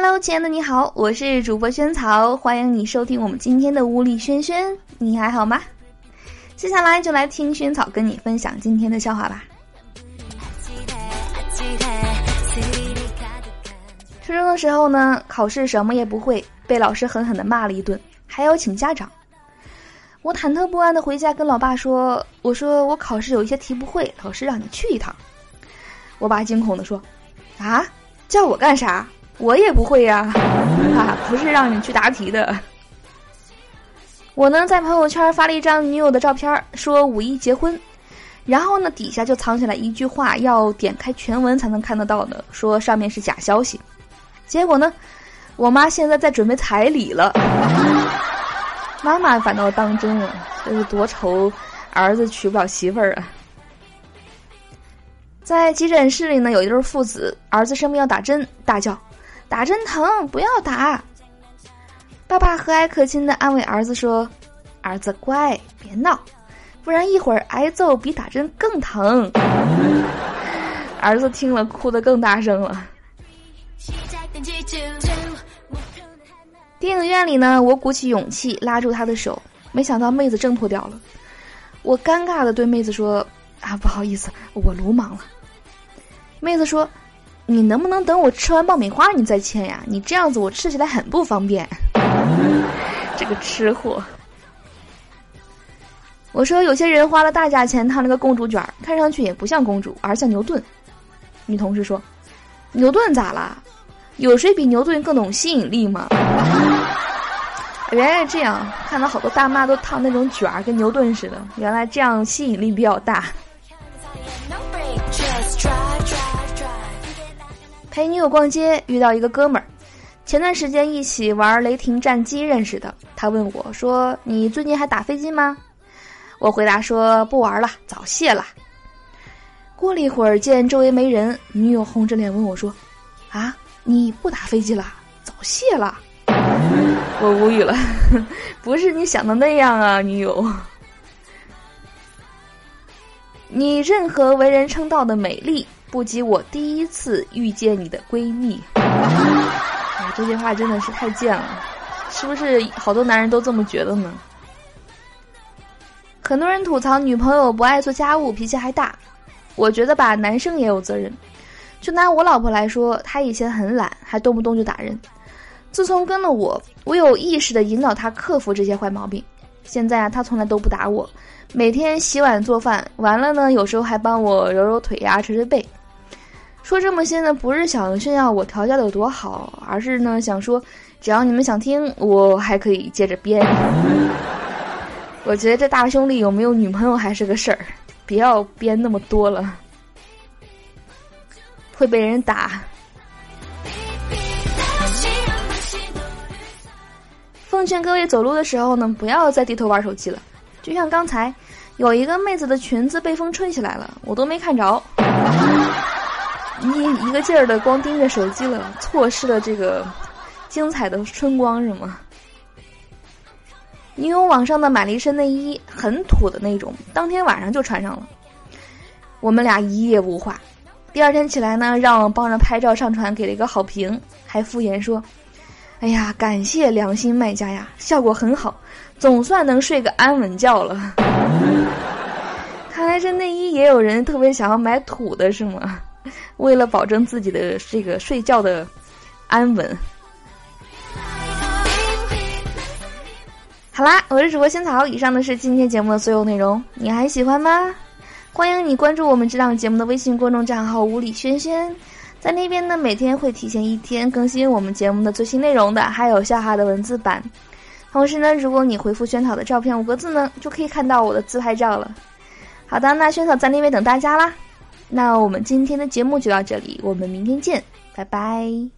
Hello，亲爱的你好，我是主播萱草，欢迎你收听我们今天的物理轩轩，你还好吗？接下来就来听萱草跟你分享今天的笑话吧。初中的时候呢，考试什么也不会，被老师狠狠的骂了一顿，还要请家长。我忐忑不安的回家跟老爸说：“我说我考试有一些题不会，老师让你去一趟。”我爸惊恐的说：“啊，叫我干啥？我也不会呀！啊，不是让你去答题的。”我呢在朋友圈发了一张女友的照片，说五一结婚，然后呢底下就藏起来一句话，要点开全文才能看得到的，说上面是假消息。结果呢，我妈现在在准备彩礼了，妈妈反倒当真了，这是多愁儿子娶不了媳妇儿啊！在急诊室里呢，有一对父子，儿子生病要打针，大叫：“打针疼，不要打！”爸爸和蔼可亲的安慰儿子说：“儿子乖，别闹，不然一会儿挨揍比打针更疼。”儿子听了，哭得更大声了。电影院里呢，我鼓起勇气拉住他的手，没想到妹子挣脱掉了。我尴尬的对妹子说：“啊，不好意思，我鲁莽了。”妹子说：“你能不能等我吃完爆米花你再签呀？你这样子我吃起来很不方便。”这个吃货。我说：“有些人花了大价钱烫了个公主卷，看上去也不像公主，而像牛顿。”女同事说：“牛顿咋啦？”有谁比牛顿更懂吸引力吗？原来这样，看到好多大妈都烫那种卷儿，跟牛顿似的。原来这样吸引力比较大。陪女友逛街，遇到一个哥们儿，前段时间一起玩雷霆战机认识的。他问我说：“你最近还打飞机吗？”我回答说：“不玩了，早卸了。”过了一会儿，见周围没人，女友红着脸问我说：“啊？”你不打飞机了，早泄了。我无语了，不是你想的那样啊，女友。你任何为人称道的美丽，不及我第一次遇见你的闺蜜。啊，这句话真的是太贱了，是不是好多男人都这么觉得呢？很多人吐槽女朋友不爱做家务，脾气还大。我觉得吧，男生也有责任。就拿我老婆来说，她以前很懒，还动不动就打人。自从跟了我，我有意识的引导她克服这些坏毛病。现在啊，她从来都不打我，每天洗碗做饭，完了呢，有时候还帮我揉揉腿呀，捶捶背。说这么些呢，不是想炫耀我调教的有多好，而是呢想说，只要你们想听，我还可以接着编。我觉得这大兄弟有没有女朋友还是个事儿，不要编那么多了。会被人打。奉劝各位走路的时候呢，不要再低头玩手机了。就像刚才，有一个妹子的裙子被风吹起来了，我都没看着，一一个劲儿的光盯着手机了，错失了这个精彩的春光，是吗？女友网上的买了一身内衣，很土的那种，当天晚上就穿上了。我们俩一夜无话。第二天起来呢，让帮着拍照上传，给了一个好评，还敷衍说：“哎呀，感谢良心卖家呀，效果很好，总算能睡个安稳觉了。”看来这内衣也有人特别想要买土的是吗？为了保证自己的这个睡觉的安稳。好啦，我是主播仙草，以上的是今天节目的所有内容，你还喜欢吗？欢迎你关注我们这档节目的微信公众账号“无理轩轩”，在那边呢，每天会提前一天更新我们节目的最新内容的，还有笑话的文字版。同时呢，如果你回复萱草的照片五个字呢，就可以看到我的自拍照了。好的，那萱草在那边等大家啦。那我们今天的节目就到这里，我们明天见，拜拜。